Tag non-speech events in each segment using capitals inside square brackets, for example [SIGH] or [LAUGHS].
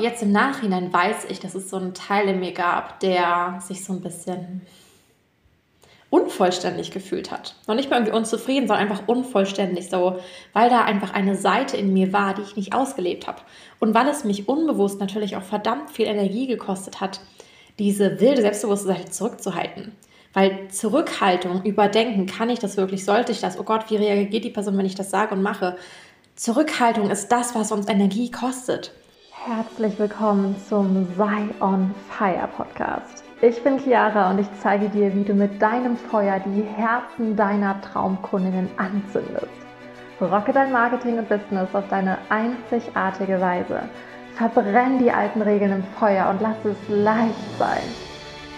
Jetzt im Nachhinein weiß ich, dass es so einen Teil in mir gab, der sich so ein bisschen unvollständig gefühlt hat. Noch nicht mal irgendwie unzufrieden, sondern einfach unvollständig, so, weil da einfach eine Seite in mir war, die ich nicht ausgelebt habe. Und weil es mich unbewusst natürlich auch verdammt viel Energie gekostet hat, diese wilde, selbstbewusste Seite zurückzuhalten. Weil Zurückhaltung, Überdenken, kann ich das wirklich, sollte ich das, oh Gott, wie reagiert die Person, wenn ich das sage und mache? Zurückhaltung ist das, was uns Energie kostet. Herzlich willkommen zum Sei on Fire Podcast. Ich bin Chiara und ich zeige dir, wie du mit deinem Feuer die Herzen deiner Traumkundinnen anzündest. Rocke dein Marketing und Business auf deine einzigartige Weise. Verbrenn die alten Regeln im Feuer und lass es leicht sein.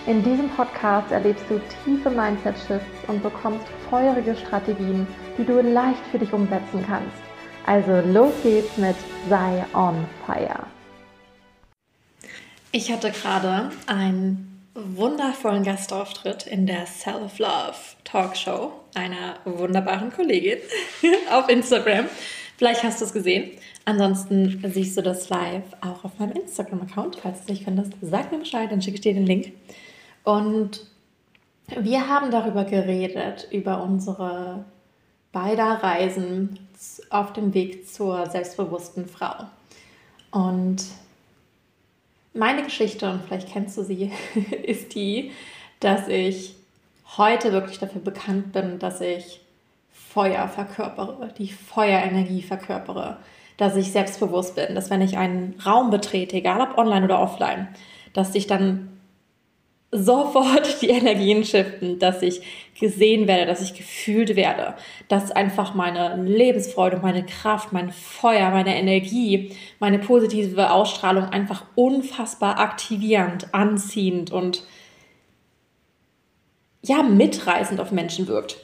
In diesem Podcast erlebst du tiefe Mindset-Shifts und bekommst feurige Strategien, die du leicht für dich umsetzen kannst. Also los geht's mit Sei on Fire. Ich hatte gerade einen wundervollen Gastauftritt in der Self-Love Talkshow einer wunderbaren Kollegin [LAUGHS] auf Instagram. Vielleicht hast du es gesehen. Ansonsten siehst du das live auch auf meinem Instagram-Account. Falls du es nicht findest, sag mir Bescheid, dann schicke ich dir den Link. Und wir haben darüber geredet, über unsere beider Reisen auf dem Weg zur selbstbewussten Frau. Und meine Geschichte, und vielleicht kennst du sie, [LAUGHS] ist die, dass ich heute wirklich dafür bekannt bin, dass ich Feuer verkörpere, die Feuerenergie verkörpere, dass ich selbstbewusst bin, dass wenn ich einen Raum betrete, egal ob online oder offline, dass ich dann sofort die Energien shiften, dass ich gesehen werde, dass ich gefühlt werde, dass einfach meine Lebensfreude, meine Kraft, mein Feuer, meine Energie, meine positive Ausstrahlung einfach unfassbar aktivierend, anziehend und ja, mitreißend auf Menschen wirkt.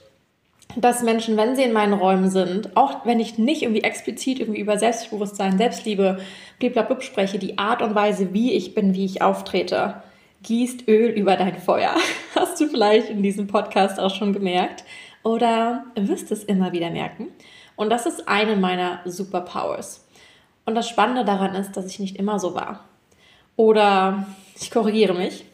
Dass Menschen, wenn sie in meinen Räumen sind, auch wenn ich nicht irgendwie explizit irgendwie über Selbstbewusstsein, Selbstliebe, blablabla spreche, die Art und Weise, wie ich bin, wie ich auftrete, gießt Öl über dein Feuer. [LAUGHS] Hast du vielleicht in diesem Podcast auch schon gemerkt oder wirst es immer wieder merken. Und das ist eine meiner Superpowers. Und das Spannende daran ist, dass ich nicht immer so war. Oder ich korrigiere mich.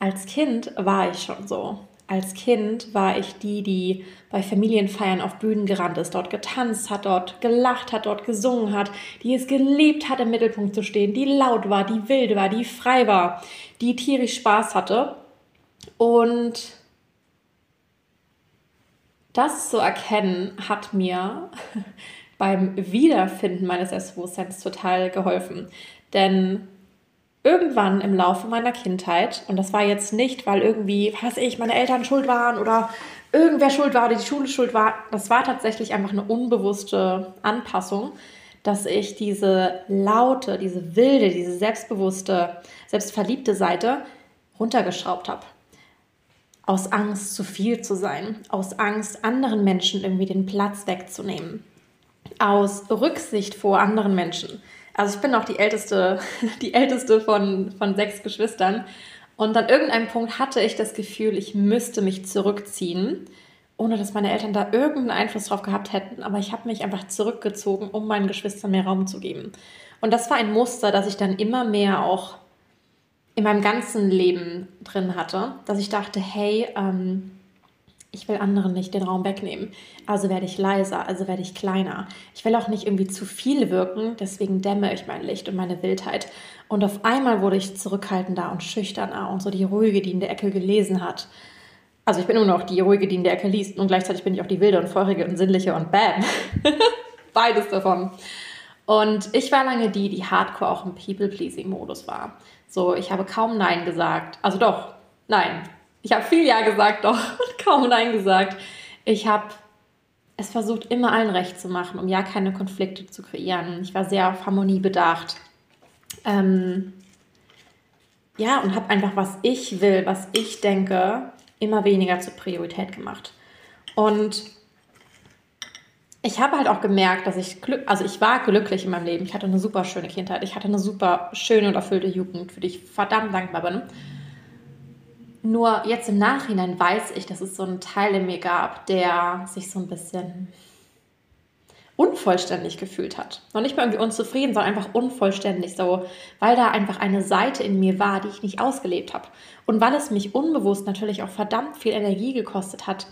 Als Kind war ich schon so als Kind war ich die, die bei Familienfeiern auf Bühnen gerannt ist, dort getanzt hat, dort gelacht hat, dort gesungen hat, die es geliebt hat, im Mittelpunkt zu stehen, die laut war, die wild war, die frei war, die tierisch Spaß hatte. Und das zu erkennen hat mir [LAUGHS] beim Wiederfinden meines Selbstbewusstseins total geholfen. Denn irgendwann im Laufe meiner Kindheit, und das war jetzt nicht, weil irgendwie, was ich, meine Eltern schuld waren oder irgendwer schuld war oder die Schule schuld war, das war tatsächlich einfach eine unbewusste Anpassung, dass ich diese laute, diese wilde, diese selbstbewusste, selbstverliebte Seite runtergeschraubt habe. Aus Angst, zu viel zu sein, aus Angst, anderen Menschen irgendwie den Platz wegzunehmen, aus Rücksicht vor anderen Menschen also ich bin auch die älteste, [LAUGHS] die älteste von, von sechs Geschwistern. Und an irgendeinem Punkt hatte ich das Gefühl, ich müsste mich zurückziehen, ohne dass meine Eltern da irgendeinen Einfluss drauf gehabt hätten. Aber ich habe mich einfach zurückgezogen, um meinen Geschwistern mehr Raum zu geben. Und das war ein Muster, das ich dann immer mehr auch in meinem ganzen Leben drin hatte, dass ich dachte, hey, ähm, ich will anderen nicht den Raum wegnehmen. Also werde ich leiser, also werde ich kleiner. Ich will auch nicht irgendwie zu viel wirken, deswegen dämme ich mein Licht und meine Wildheit. Und auf einmal wurde ich zurückhaltender und schüchterner und so die ruhige, die in der Ecke gelesen hat. Also ich bin immer noch die ruhige, die in der Ecke liest und gleichzeitig bin ich auch die wilde und feurige und sinnliche und bam. [LAUGHS] Beides davon. Und ich war lange die, die hardcore auch im People-Pleasing-Modus war. So, ich habe kaum Nein gesagt. Also doch, nein, ich habe viel Ja gesagt, doch, und [LAUGHS] kaum Nein gesagt. Ich habe es versucht, immer allen recht zu machen, um ja keine Konflikte zu kreieren. Ich war sehr auf Harmonie bedacht. Ähm, ja, und habe einfach, was ich will, was ich denke, immer weniger zur Priorität gemacht. Und ich habe halt auch gemerkt, dass ich Glück, also ich war glücklich in meinem Leben. Ich hatte eine super schöne Kindheit. Ich hatte eine super schöne und erfüllte Jugend, für die ich verdammt dankbar bin. Nur jetzt im Nachhinein weiß ich, dass es so einen Teil in mir gab, der sich so ein bisschen unvollständig gefühlt hat. Noch nicht mal irgendwie unzufrieden, sondern einfach unvollständig, so, weil da einfach eine Seite in mir war, die ich nicht ausgelebt habe. Und weil es mich unbewusst natürlich auch verdammt viel Energie gekostet hat,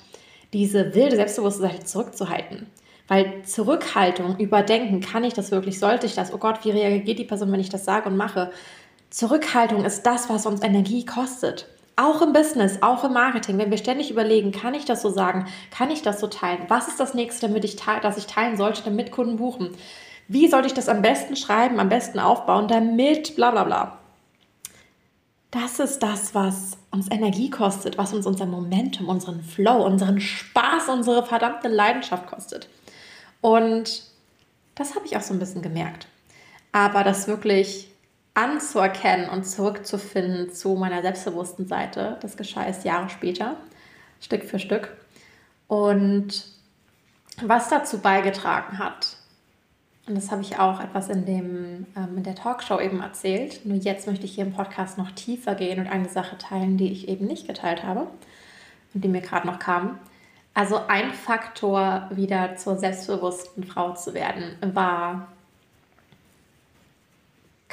diese wilde, selbstbewusste Seite zurückzuhalten. Weil Zurückhaltung, Überdenken, kann ich das wirklich, sollte ich das, oh Gott, wie reagiert die Person, wenn ich das sage und mache? Zurückhaltung ist das, was uns Energie kostet. Auch im Business, auch im Marketing, wenn wir ständig überlegen, kann ich das so sagen, kann ich das so teilen, was ist das nächste, damit ich teile, das ich teilen sollte, damit Kunden buchen, wie sollte ich das am besten schreiben, am besten aufbauen, damit bla bla bla. Das ist das, was uns Energie kostet, was uns unser Momentum, unseren Flow, unseren Spaß, unsere verdammte Leidenschaft kostet. Und das habe ich auch so ein bisschen gemerkt. Aber das wirklich anzuerkennen und zurückzufinden zu meiner selbstbewussten Seite. Das geschah erst Jahre später, Stück für Stück. Und was dazu beigetragen hat, und das habe ich auch etwas in, dem, ähm, in der Talkshow eben erzählt, nur jetzt möchte ich hier im Podcast noch tiefer gehen und eine Sache teilen, die ich eben nicht geteilt habe und die mir gerade noch kam. Also ein Faktor, wieder zur selbstbewussten Frau zu werden, war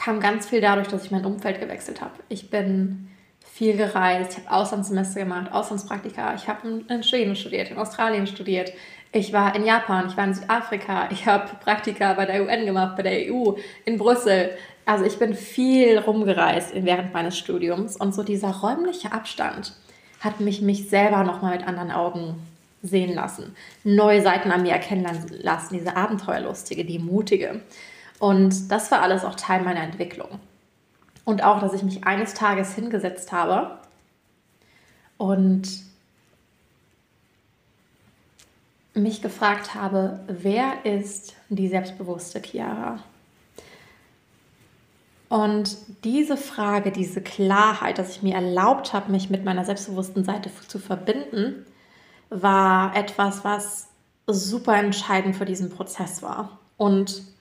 kam ganz viel dadurch, dass ich mein Umfeld gewechselt habe. Ich bin viel gereist, ich habe Auslandssemester gemacht, Auslandspraktika, ich habe in Schweden studiert, in Australien studiert, ich war in Japan, ich war in Südafrika, ich habe Praktika bei der UN gemacht, bei der EU, in Brüssel. Also ich bin viel rumgereist während meines Studiums und so dieser räumliche Abstand hat mich mich selber nochmal mit anderen Augen sehen lassen, neue Seiten an mir erkennen lassen, diese Abenteuerlustige, die Mutige. Und das war alles auch Teil meiner Entwicklung. Und auch, dass ich mich eines Tages hingesetzt habe und mich gefragt habe, wer ist die selbstbewusste Chiara? Und diese Frage, diese Klarheit, dass ich mir erlaubt habe, mich mit meiner selbstbewussten Seite zu verbinden, war etwas, was super entscheidend für diesen Prozess war. Und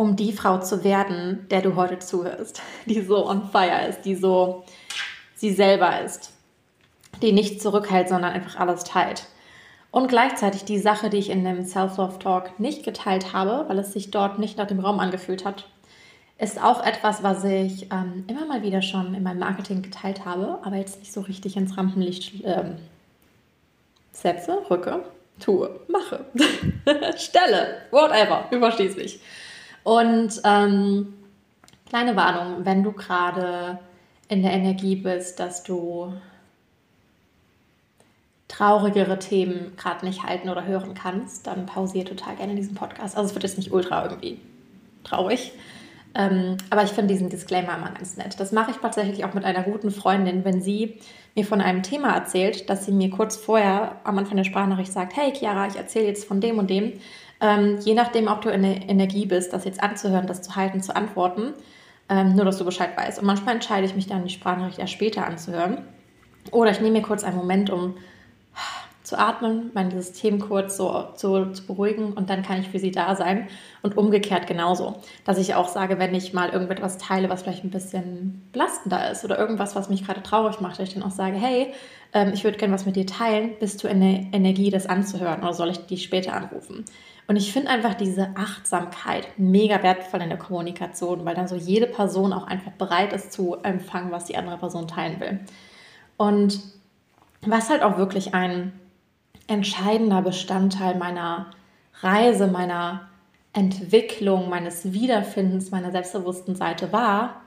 um die Frau zu werden, der du heute zuhörst, [LAUGHS] die so on fire ist, die so sie selber ist, die nicht zurückhält, sondern einfach alles teilt. Und gleichzeitig die Sache, die ich in dem Self-Love-Talk nicht geteilt habe, weil es sich dort nicht nach dem Raum angefühlt hat, ist auch etwas, was ich ähm, immer mal wieder schon in meinem Marketing geteilt habe, aber jetzt nicht so richtig ins Rampenlicht ähm, setze, rücke, tue, mache, [LAUGHS] stelle, whatever, übersteh's mich. Und ähm, kleine Warnung, wenn du gerade in der Energie bist, dass du traurigere Themen gerade nicht halten oder hören kannst, dann pausiere total gerne diesen Podcast. Also es wird jetzt nicht ultra irgendwie traurig. Ähm, aber ich finde diesen Disclaimer immer ganz nett. Das mache ich tatsächlich auch mit einer guten Freundin, wenn sie mir von einem Thema erzählt, dass sie mir kurz vorher am Anfang der Sprachnachricht sagt, hey Chiara, ich erzähle jetzt von dem und dem. Ähm, je nachdem, ob du in der Energie bist, das jetzt anzuhören, das zu halten, zu antworten, ähm, nur dass du Bescheid weißt. Und manchmal entscheide ich mich dann, die Sprachnachricht erst später anzuhören. Oder ich nehme mir kurz einen Moment, um zu atmen, mein System kurz so zu, zu, beruhigen und dann kann ich für sie da sein. Und umgekehrt genauso. Dass ich auch sage, wenn ich mal irgendetwas teile, was vielleicht ein bisschen belastender ist oder irgendwas, was mich gerade traurig macht, dass ich dann auch sage, hey, ähm, ich würde gerne was mit dir teilen, bist du in der Energie, das anzuhören oder soll ich dich später anrufen? Und ich finde einfach diese Achtsamkeit mega wertvoll in der Kommunikation, weil dann so jede Person auch einfach bereit ist zu empfangen, was die andere Person teilen will. Und was halt auch wirklich ein entscheidender Bestandteil meiner Reise, meiner Entwicklung, meines Wiederfindens, meiner selbstbewussten Seite war,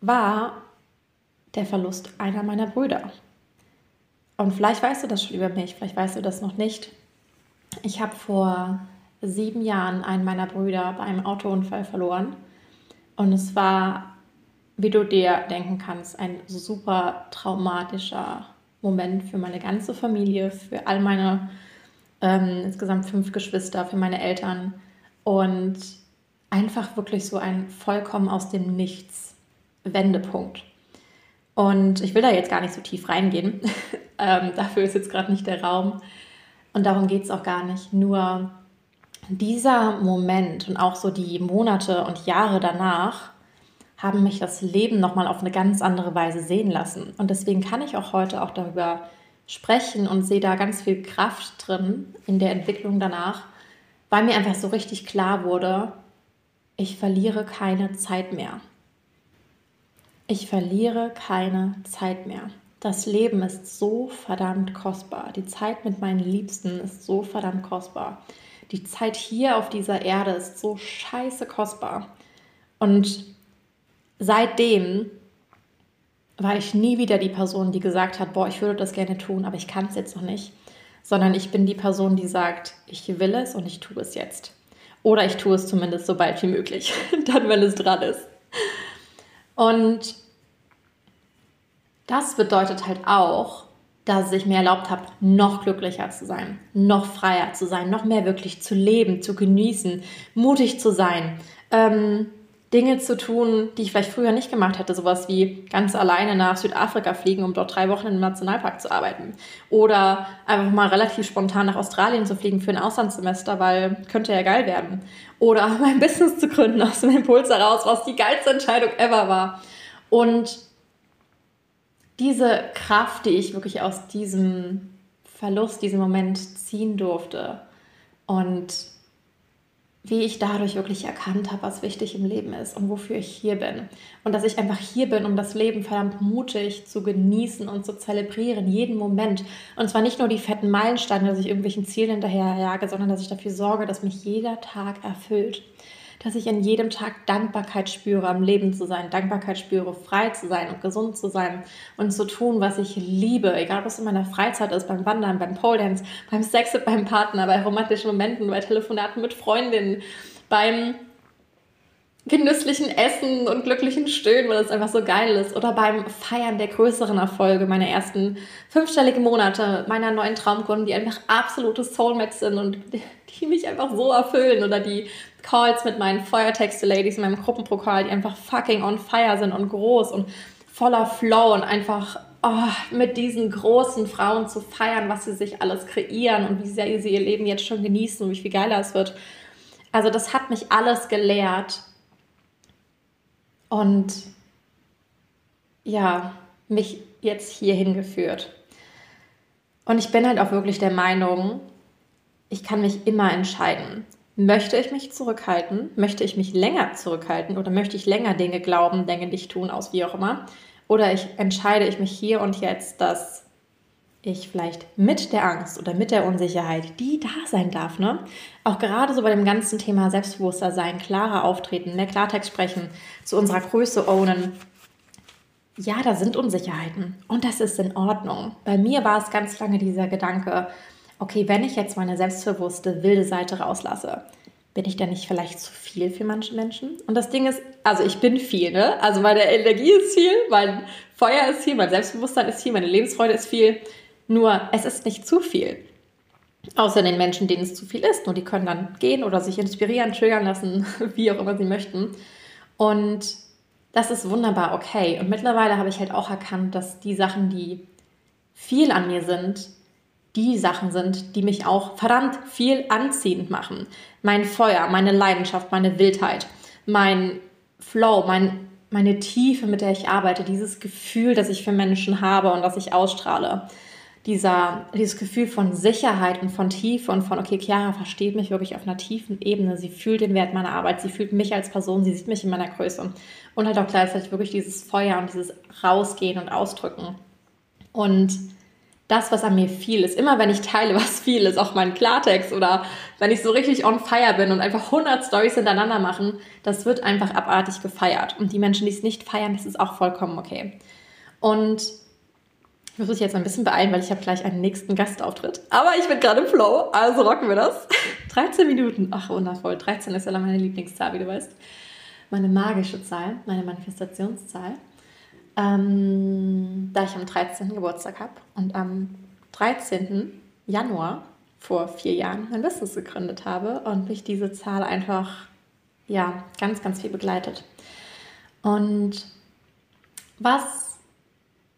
war der Verlust einer meiner Brüder. Und vielleicht weißt du das schon über mich, vielleicht weißt du das noch nicht. Ich habe vor sieben Jahren einen meiner Brüder bei einem Autounfall verloren. Und es war, wie du dir denken kannst, ein super traumatischer Moment für meine ganze Familie, für all meine ähm, insgesamt fünf Geschwister, für meine Eltern. Und einfach wirklich so ein vollkommen aus dem Nichts Wendepunkt. Und ich will da jetzt gar nicht so tief reingehen. [LAUGHS] ähm, dafür ist jetzt gerade nicht der Raum. Und darum geht es auch gar nicht. Nur dieser Moment und auch so die Monate und Jahre danach haben mich das Leben nochmal auf eine ganz andere Weise sehen lassen. Und deswegen kann ich auch heute auch darüber sprechen und sehe da ganz viel Kraft drin in der Entwicklung danach, weil mir einfach so richtig klar wurde, ich verliere keine Zeit mehr. Ich verliere keine Zeit mehr. Das Leben ist so verdammt kostbar. Die Zeit mit meinen Liebsten ist so verdammt kostbar. Die Zeit hier auf dieser Erde ist so scheiße kostbar. Und seitdem war ich nie wieder die Person, die gesagt hat, boah, ich würde das gerne tun, aber ich kann es jetzt noch nicht, sondern ich bin die Person, die sagt, ich will es und ich tue es jetzt. Oder ich tue es zumindest so bald wie möglich, [LAUGHS] dann, wenn es dran ist. Und das bedeutet halt auch, dass ich mir erlaubt habe, noch glücklicher zu sein, noch freier zu sein, noch mehr wirklich zu leben, zu genießen, mutig zu sein, ähm, Dinge zu tun, die ich vielleicht früher nicht gemacht hätte. Sowas wie ganz alleine nach Südafrika fliegen, um dort drei Wochen im Nationalpark zu arbeiten. Oder einfach mal relativ spontan nach Australien zu fliegen für ein Auslandssemester, weil könnte ja geil werden. Oder [LAUGHS] mein Business zu gründen aus dem Impuls heraus, was die geilste Entscheidung ever war. Und diese Kraft, die ich wirklich aus diesem Verlust, diesem Moment ziehen durfte und wie ich dadurch wirklich erkannt habe, was wichtig im Leben ist und wofür ich hier bin. Und dass ich einfach hier bin, um das Leben verdammt mutig zu genießen und zu zelebrieren, jeden Moment. Und zwar nicht nur die fetten Meilensteine, dass ich irgendwelchen Zielen hinterherjage, sondern dass ich dafür sorge, dass mich jeder Tag erfüllt dass ich an jedem Tag Dankbarkeit spüre, am Leben zu sein, Dankbarkeit spüre, frei zu sein und gesund zu sein und zu tun, was ich liebe, egal ob es in meiner Freizeit ist, beim Wandern, beim Pole Dance, beim Sex mit meinem Partner, bei romantischen Momenten, bei Telefonaten mit Freundinnen, beim genüsslichen Essen und glücklichen Stöhnen, weil es einfach so geil ist. Oder beim Feiern der größeren Erfolge, meiner ersten fünfstelligen Monate, meiner neuen Traumkunden, die einfach absolute Soulmates sind und die mich einfach so erfüllen. Oder die Calls mit meinen Feuertexte-Ladies in meinem Gruppenpokal, die einfach fucking on fire sind und groß und voller Flow und einfach oh, mit diesen großen Frauen zu feiern, was sie sich alles kreieren und wie sehr sie ihr Leben jetzt schon genießen und wie viel geiler es wird. Also das hat mich alles gelehrt und ja, mich jetzt hierhin geführt. Und ich bin halt auch wirklich der Meinung, ich kann mich immer entscheiden. Möchte ich mich zurückhalten? Möchte ich mich länger zurückhalten? Oder möchte ich länger Dinge glauben, Dinge nicht tun, aus wie auch immer? Oder ich entscheide ich mich hier und jetzt, dass ich vielleicht mit der Angst oder mit der Unsicherheit, die da sein darf, ne? Auch gerade so bei dem ganzen Thema Selbstbewusster sein, klarer auftreten, mehr Klartext sprechen, zu unserer Größe ownen. Ja, da sind Unsicherheiten und das ist in Ordnung. Bei mir war es ganz lange dieser Gedanke, okay, wenn ich jetzt meine selbstbewusste, wilde Seite rauslasse, bin ich dann nicht vielleicht zu viel für manche Menschen? Und das Ding ist, also ich bin viel, ne? Also meine Energie ist viel, mein Feuer ist viel, mein Selbstbewusstsein ist viel, meine Lebensfreude ist viel. Nur es ist nicht zu viel. Außer den Menschen, denen es zu viel ist. Nur die können dann gehen oder sich inspirieren, triggern lassen, [LAUGHS] wie auch immer sie möchten. Und das ist wunderbar okay. Und mittlerweile habe ich halt auch erkannt, dass die Sachen, die viel an mir sind, die Sachen sind, die mich auch verdammt viel anziehend machen. Mein Feuer, meine Leidenschaft, meine Wildheit, mein Flow, mein, meine Tiefe, mit der ich arbeite, dieses Gefühl, das ich für Menschen habe und das ich ausstrahle. Dieser, dieses Gefühl von Sicherheit und von Tiefe und von, okay, Chiara versteht mich wirklich auf einer tiefen Ebene. Sie fühlt den Wert meiner Arbeit, sie fühlt mich als Person, sie sieht mich in meiner Größe. Und halt auch gleichzeitig wirklich dieses Feuer und dieses Rausgehen und Ausdrücken. Und das, was an mir viel ist. Immer wenn ich teile, was viel ist, auch mein Klartext oder wenn ich so richtig on fire bin und einfach 100 Stories hintereinander machen, das wird einfach abartig gefeiert. Und die Menschen, die es nicht feiern, das ist auch vollkommen okay. Und ich muss mich jetzt ein bisschen beeilen, weil ich habe gleich einen nächsten Gastauftritt. Aber ich bin gerade im Flow, also rocken wir das. [LAUGHS] 13 Minuten, ach wundervoll. 13 ist ja meine Lieblingszahl, wie du weißt. Meine magische Zahl, meine Manifestationszahl ähm, da ich am 13. Geburtstag habe und am 13. Januar vor vier Jahren mein Business gegründet habe und mich diese Zahl einfach ja ganz, ganz viel begleitet. Und was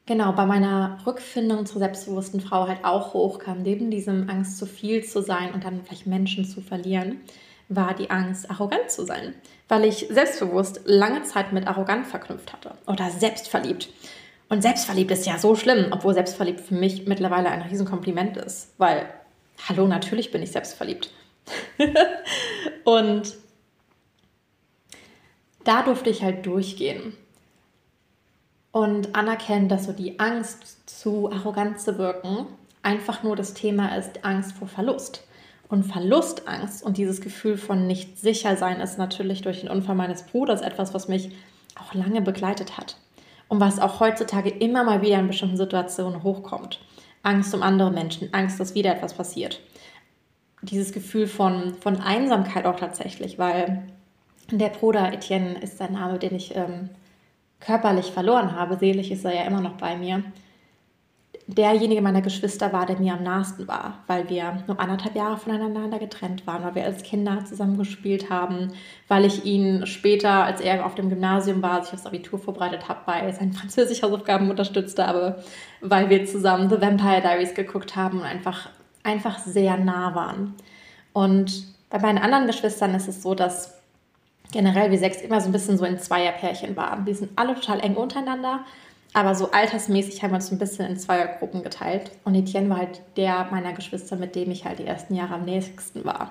genau bei meiner Rückfindung zur selbstbewussten Frau halt auch hochkam, neben diesem Angst zu viel zu sein und dann vielleicht Menschen zu verlieren, war die Angst, arrogant zu sein, weil ich selbstbewusst lange Zeit mit arrogant verknüpft hatte oder selbstverliebt. Und selbstverliebt ist ja so schlimm, obwohl selbstverliebt für mich mittlerweile ein Riesenkompliment ist, weil, hallo, natürlich bin ich selbstverliebt. [LAUGHS] und da durfte ich halt durchgehen und anerkennen, dass so die Angst, zu arrogant zu wirken, einfach nur das Thema ist Angst vor Verlust. Und Verlustangst und dieses Gefühl von nicht sicher sein ist natürlich durch den Unfall meines Bruders etwas, was mich auch lange begleitet hat. Und was auch heutzutage immer mal wieder in bestimmten Situationen hochkommt. Angst um andere Menschen, Angst, dass wieder etwas passiert. Dieses Gefühl von, von Einsamkeit auch tatsächlich, weil der Bruder Etienne ist der Name, den ich ähm, körperlich verloren habe. Seelisch ist er ja immer noch bei mir derjenige meiner Geschwister war, der mir am nahesten war, weil wir nur anderthalb Jahre voneinander getrennt waren, weil wir als Kinder zusammen gespielt haben, weil ich ihn später, als er auf dem Gymnasium war, sich aufs Abitur vorbereitet habe, bei seinen Französisch-Hausaufgaben unterstützt habe, weil wir zusammen The Vampire Diaries geguckt haben und einfach, einfach sehr nah waren. Und bei meinen anderen Geschwistern ist es so, dass generell wir sechs immer so ein bisschen so in Zweierpärchen waren. Wir sind alle total eng untereinander, aber so altersmäßig haben wir uns ein bisschen in Zweiergruppen geteilt. Und Etienne war halt der meiner Geschwister, mit dem ich halt die ersten Jahre am nächsten war.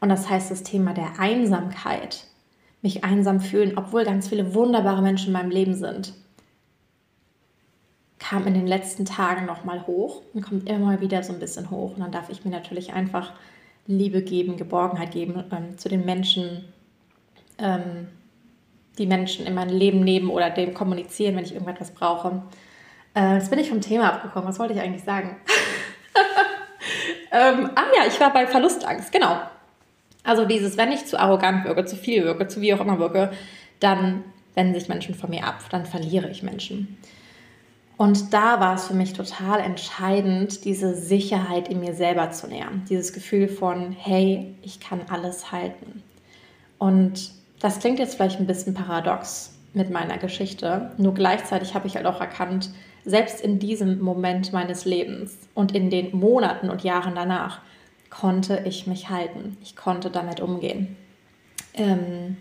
Und das heißt, das Thema der Einsamkeit, mich einsam fühlen, obwohl ganz viele wunderbare Menschen in meinem Leben sind, kam in den letzten Tagen nochmal hoch und kommt immer wieder so ein bisschen hoch. Und dann darf ich mir natürlich einfach Liebe geben, Geborgenheit geben ähm, zu den Menschen, ähm, die Menschen in mein Leben nehmen oder dem kommunizieren, wenn ich irgendetwas brauche. Äh, jetzt bin ich vom Thema abgekommen. Was wollte ich eigentlich sagen? [LAUGHS] ähm, ah ja, ich war bei Verlustangst, genau. Also dieses, wenn ich zu arrogant wirke, zu viel wirke, zu wie auch immer wirke, dann wenden sich Menschen von mir ab, dann verliere ich Menschen. Und da war es für mich total entscheidend, diese Sicherheit in mir selber zu nähern. Dieses Gefühl von, hey, ich kann alles halten. Und das klingt jetzt vielleicht ein bisschen paradox mit meiner Geschichte, nur gleichzeitig habe ich halt auch erkannt, selbst in diesem Moment meines Lebens und in den Monaten und Jahren danach konnte ich mich halten. Ich konnte damit umgehen. Ähm,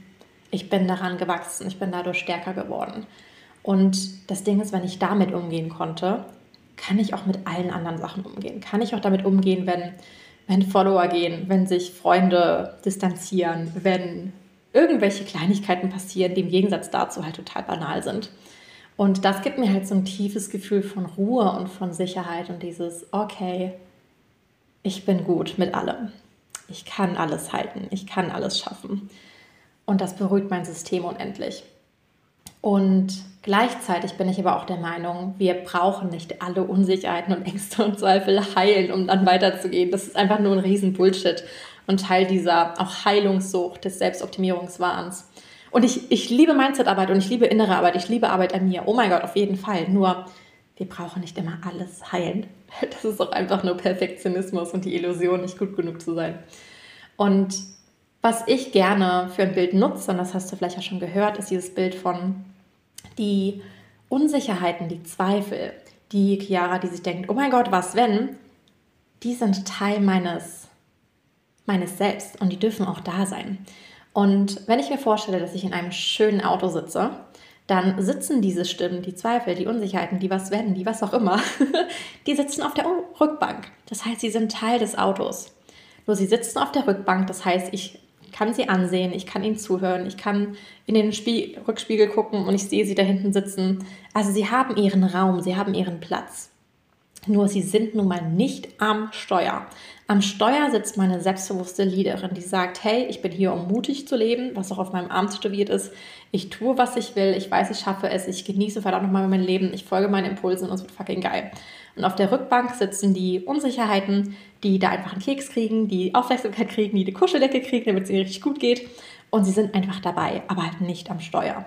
ich bin daran gewachsen, ich bin dadurch stärker geworden. Und das Ding ist, wenn ich damit umgehen konnte, kann ich auch mit allen anderen Sachen umgehen. Kann ich auch damit umgehen, wenn, wenn Follower gehen, wenn sich Freunde distanzieren, wenn irgendwelche Kleinigkeiten passieren, die im Gegensatz dazu halt total banal sind. Und das gibt mir halt so ein tiefes Gefühl von Ruhe und von Sicherheit und dieses, okay, ich bin gut mit allem. Ich kann alles halten, ich kann alles schaffen. Und das beruhigt mein System unendlich. Und gleichzeitig bin ich aber auch der Meinung, wir brauchen nicht alle Unsicherheiten und Ängste und Zweifel heilen, um dann weiterzugehen. Das ist einfach nur ein riesen Bullshit und Teil dieser auch Heilungssucht des Selbstoptimierungswahns. Und ich, ich liebe Mindsetarbeit und ich liebe innere Arbeit, ich liebe Arbeit an mir. Oh mein Gott, auf jeden Fall. Nur, wir brauchen nicht immer alles heilen. [LAUGHS] Das ist auch einfach nur Perfektionismus und die Illusion, nicht gut genug zu sein. Und was ich gerne für ein Bild nutze, und das hast du vielleicht auch schon gehört, ist dieses Bild von die Unsicherheiten, die Zweifel, die Chiara, die sich denkt, oh mein Gott, was wenn? Die sind Teil meines meines Selbst und die dürfen auch da sein. Und wenn ich mir vorstelle, dass ich in einem schönen Auto sitze, dann sitzen diese Stimmen, die Zweifel, die Unsicherheiten, die was werden, die was auch immer, [LAUGHS] die sitzen auf der Rückbank. Das heißt, sie sind Teil des Autos. Nur sie sitzen auf der Rückbank, das heißt, ich kann sie ansehen, ich kann ihnen zuhören, ich kann in den Spie Rückspiegel gucken und ich sehe sie da hinten sitzen. Also sie haben ihren Raum, sie haben ihren Platz. Nur sie sind nun mal nicht am Steuer. Am Steuer sitzt meine selbstbewusste Leaderin, die sagt, hey, ich bin hier, um mutig zu leben, was auch auf meinem Arm tätowiert ist. Ich tue, was ich will. Ich weiß, ich schaffe es. Ich genieße verdammt nochmal mein Leben. Ich folge meinen Impulsen und es wird fucking geil. Und auf der Rückbank sitzen die Unsicherheiten, die da einfach einen Keks kriegen, die Aufmerksamkeit kriegen, die eine Kuscheldecke kriegen, damit es ihnen richtig gut geht. Und sie sind einfach dabei, aber halt nicht am Steuer.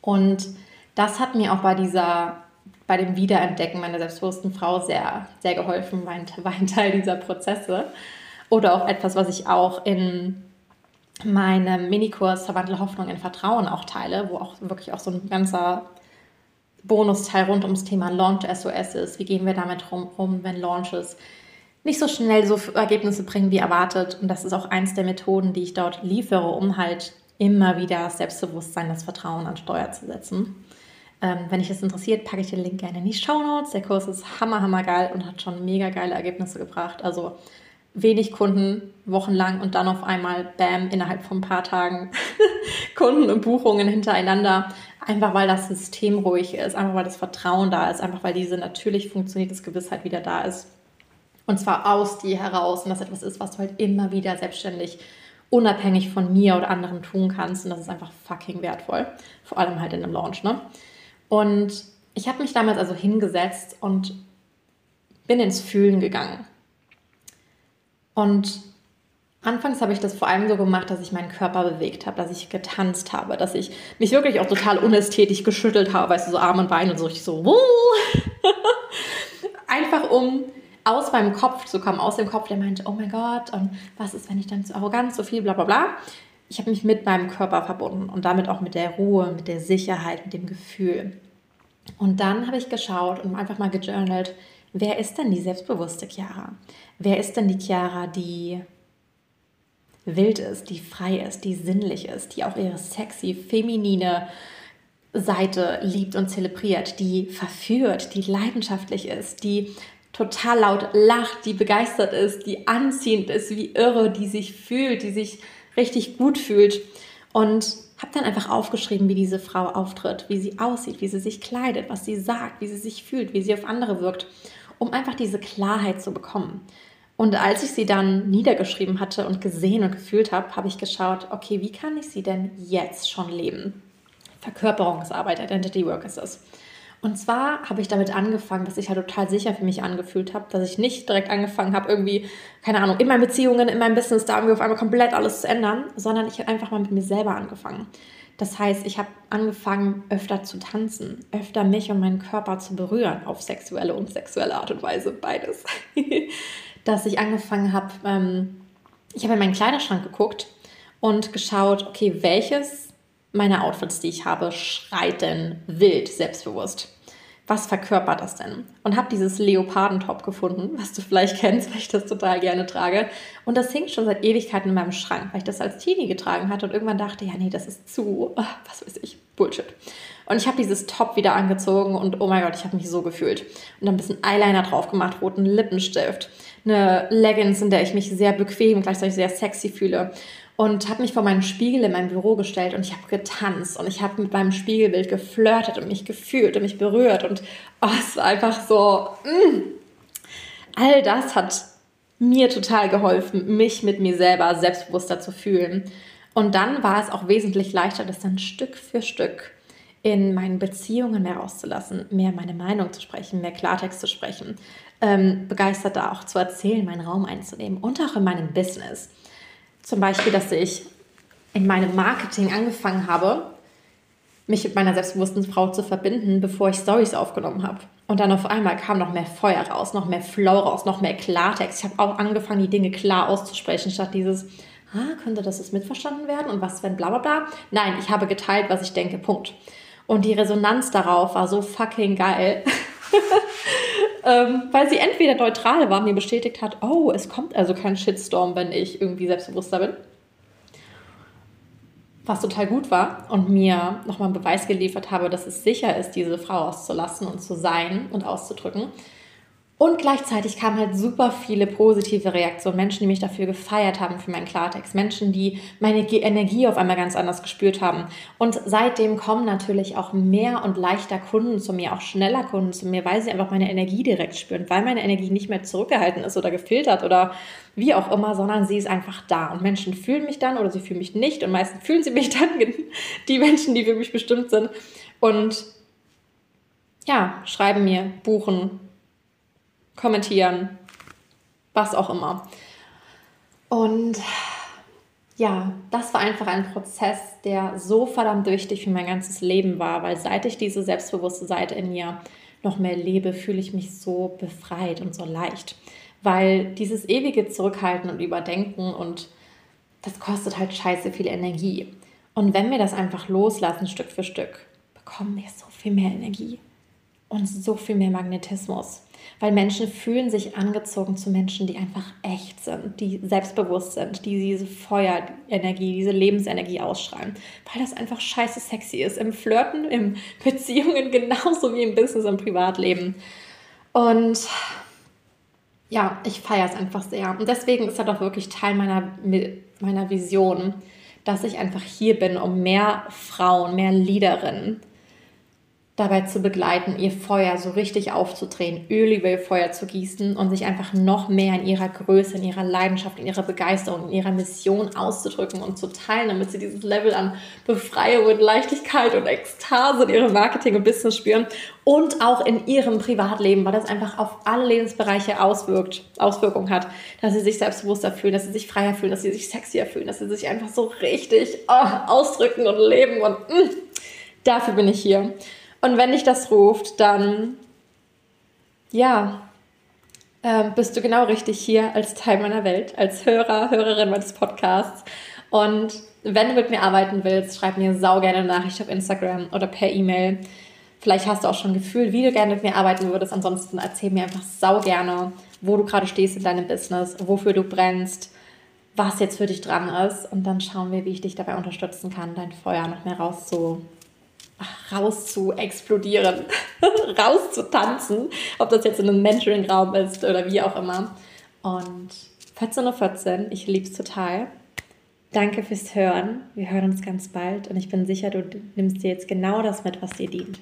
Und das hat mir auch bei dieser bei dem Wiederentdecken meiner selbstbewussten Frau sehr, sehr geholfen, war ein, war ein Teil dieser Prozesse. Oder auch etwas, was ich auch in meinem Minikurs Verwandle Hoffnung in Vertrauen auch teile, wo auch wirklich auch so ein ganzer Bonusteil rund ums Thema Launch SOS ist. Wie gehen wir damit rum, rum wenn Launches nicht so schnell so Ergebnisse bringen wie erwartet. Und das ist auch eins der Methoden, die ich dort liefere, um halt immer wieder das Selbstbewusstsein, das Vertrauen an Steuer zu setzen. Ähm, wenn dich das interessiert, packe ich den Link gerne in die Show Notes. Der Kurs ist hammer, hammer geil und hat schon mega geile Ergebnisse gebracht. Also wenig Kunden wochenlang und dann auf einmal, bam, innerhalb von ein paar Tagen [LAUGHS] Kunden und Buchungen hintereinander. Einfach weil das System ruhig ist, einfach weil das Vertrauen da ist, einfach weil diese natürlich funktionierte Gewissheit wieder da ist. Und zwar aus dir heraus und das etwas ist, was du halt immer wieder selbstständig, unabhängig von mir oder anderen tun kannst. Und das ist einfach fucking wertvoll. Vor allem halt in einem Launch, ne? Und ich habe mich damals also hingesetzt und bin ins Fühlen gegangen. Und anfangs habe ich das vor allem so gemacht, dass ich meinen Körper bewegt habe, dass ich getanzt habe, dass ich mich wirklich auch total unästhetisch geschüttelt habe, weißt du, so Arm und Bein und so richtig so. [LAUGHS] Einfach um aus meinem Kopf zu kommen, aus dem Kopf, der meinte, oh mein Gott, und was ist, wenn ich dann zu arrogant, so viel, bla bla bla. Ich habe mich mit meinem Körper verbunden und damit auch mit der Ruhe, mit der Sicherheit, mit dem Gefühl. Und dann habe ich geschaut und einfach mal gejournalt, wer ist denn die selbstbewusste Chiara? Wer ist denn die Chiara, die wild ist, die frei ist, die sinnlich ist, die auch ihre sexy, feminine Seite liebt und zelebriert, die verführt, die leidenschaftlich ist, die total laut lacht, die begeistert ist, die anziehend ist, wie irre, die sich fühlt, die sich richtig gut fühlt. Und habe dann einfach aufgeschrieben, wie diese Frau auftritt, wie sie aussieht, wie sie sich kleidet, was sie sagt, wie sie sich fühlt, wie sie auf andere wirkt, um einfach diese Klarheit zu bekommen. Und als ich sie dann niedergeschrieben hatte und gesehen und gefühlt habe, habe ich geschaut, okay, wie kann ich sie denn jetzt schon leben? Verkörperungsarbeit, Identity Work ist es. Und zwar habe ich damit angefangen, dass ich halt total sicher für mich angefühlt habe, dass ich nicht direkt angefangen habe, irgendwie, keine Ahnung, in meinen Beziehungen, in meinem Business da irgendwie auf einmal komplett alles zu ändern, sondern ich habe einfach mal mit mir selber angefangen. Das heißt, ich habe angefangen, öfter zu tanzen, öfter mich und meinen Körper zu berühren, auf sexuelle und sexuelle Art und Weise, beides. [LAUGHS] dass ich angefangen habe, ähm, ich habe in meinen Kleiderschrank geguckt und geschaut, okay, welches meiner Outfits, die ich habe, schreit denn wild selbstbewusst. Was verkörpert das denn? Und habe dieses Leopardentop gefunden, was du vielleicht kennst, weil ich das total gerne trage. Und das hing schon seit Ewigkeiten in meinem Schrank, weil ich das als Teenie getragen hatte und irgendwann dachte, ja, nee, das ist zu, ach, was weiß ich, Bullshit. Und ich habe dieses Top wieder angezogen und oh mein Gott, ich habe mich so gefühlt. Und dann ein bisschen Eyeliner drauf gemacht, roten Lippenstift, eine Leggings, in der ich mich sehr bequem, gleichzeitig sehr sexy fühle und habe mich vor meinen Spiegel in meinem Büro gestellt und ich habe getanzt und ich habe mit meinem Spiegelbild geflirtet und mich gefühlt und mich berührt und oh, es war einfach so, mm. all das hat mir total geholfen, mich mit mir selber selbstbewusster zu fühlen. Und dann war es auch wesentlich leichter, das dann Stück für Stück in meinen Beziehungen mehr rauszulassen, mehr meine Meinung zu sprechen, mehr Klartext zu sprechen, ähm, begeisterter auch zu erzählen, meinen Raum einzunehmen und auch in meinem Business. Zum Beispiel, dass ich in meinem Marketing angefangen habe, mich mit meiner selbstbewussten Frau zu verbinden, bevor ich Stories aufgenommen habe. Und dann auf einmal kam noch mehr Feuer raus, noch mehr Flow raus, noch mehr Klartext. Ich habe auch angefangen, die Dinge klar auszusprechen, statt dieses, ah, könnte das jetzt mitverstanden werden und was, wenn bla bla bla. Nein, ich habe geteilt, was ich denke, Punkt. Und die Resonanz darauf war so fucking geil. [LAUGHS] ähm, weil sie entweder neutral war, mir bestätigt hat, oh, es kommt also kein Shitstorm, wenn ich irgendwie selbstbewusster bin. Was total gut war und mir nochmal einen Beweis geliefert habe, dass es sicher ist, diese Frau auszulassen und zu sein und auszudrücken. Und gleichzeitig kamen halt super viele positive Reaktionen. Menschen, die mich dafür gefeiert haben für meinen Klartext. Menschen, die meine Energie auf einmal ganz anders gespürt haben. Und seitdem kommen natürlich auch mehr und leichter Kunden zu mir, auch schneller Kunden zu mir, weil sie einfach meine Energie direkt spüren, weil meine Energie nicht mehr zurückgehalten ist oder gefiltert oder wie auch immer, sondern sie ist einfach da. Und Menschen fühlen mich dann oder sie fühlen mich nicht. Und meistens fühlen sie mich [LAUGHS] dann, die Menschen, die für mich bestimmt sind. Und ja, schreiben mir, buchen, kommentieren, was auch immer. Und ja, das war einfach ein Prozess, der so verdammt wichtig für mein ganzes Leben war, weil seit ich diese selbstbewusste Seite in mir noch mehr lebe, fühle ich mich so befreit und so leicht. Weil dieses ewige Zurückhalten und Überdenken und das kostet halt scheiße viel Energie. Und wenn wir das einfach loslassen, Stück für Stück, bekommen wir so viel mehr Energie und so viel mehr Magnetismus weil Menschen fühlen sich angezogen zu Menschen, die einfach echt sind, die selbstbewusst sind, die diese Feuerenergie, diese Lebensenergie ausstrahlen, weil das einfach scheiße sexy ist. Im Flirten, in Beziehungen genauso wie im Business, im Privatleben. Und ja, ich feiere es einfach sehr. Und deswegen ist das auch wirklich Teil meiner, meiner Vision, dass ich einfach hier bin, um mehr Frauen, mehr Leaderinnen dabei zu begleiten, ihr Feuer so richtig aufzudrehen, Öl über ihr Feuer zu gießen und sich einfach noch mehr in ihrer Größe, in ihrer Leidenschaft, in ihrer Begeisterung, in ihrer Mission auszudrücken und zu teilen, damit sie dieses Level an Befreiung und Leichtigkeit und Ekstase in ihrem Marketing und Business spüren und auch in ihrem Privatleben, weil das einfach auf alle Lebensbereiche auswirkt, Auswirkungen hat, dass sie sich selbstbewusster fühlen, dass sie sich freier fühlen, dass sie sich sexier fühlen, dass sie sich einfach so richtig oh, ausdrücken und leben und mm, dafür bin ich hier. Und wenn dich das ruft, dann ja, äh, bist du genau richtig hier als Teil meiner Welt, als Hörer, Hörerin meines Podcasts. Und wenn du mit mir arbeiten willst, schreib mir sau gerne eine Nachricht auf Instagram oder per E-Mail. Vielleicht hast du auch schon ein Gefühl, wie du gerne mit mir arbeiten würdest. Ansonsten erzähl mir einfach sau gerne, wo du gerade stehst in deinem Business, wofür du brennst, was jetzt für dich dran ist. Und dann schauen wir, wie ich dich dabei unterstützen kann, dein Feuer noch mehr rauszu raus zu explodieren, [LAUGHS] raus zu tanzen, ob das jetzt in einem Mentoring-Raum ist oder wie auch immer. Und 14.14 Uhr, ich liebe es total. Danke fürs Hören. Wir hören uns ganz bald und ich bin sicher, du nimmst dir jetzt genau das mit, was dir dient.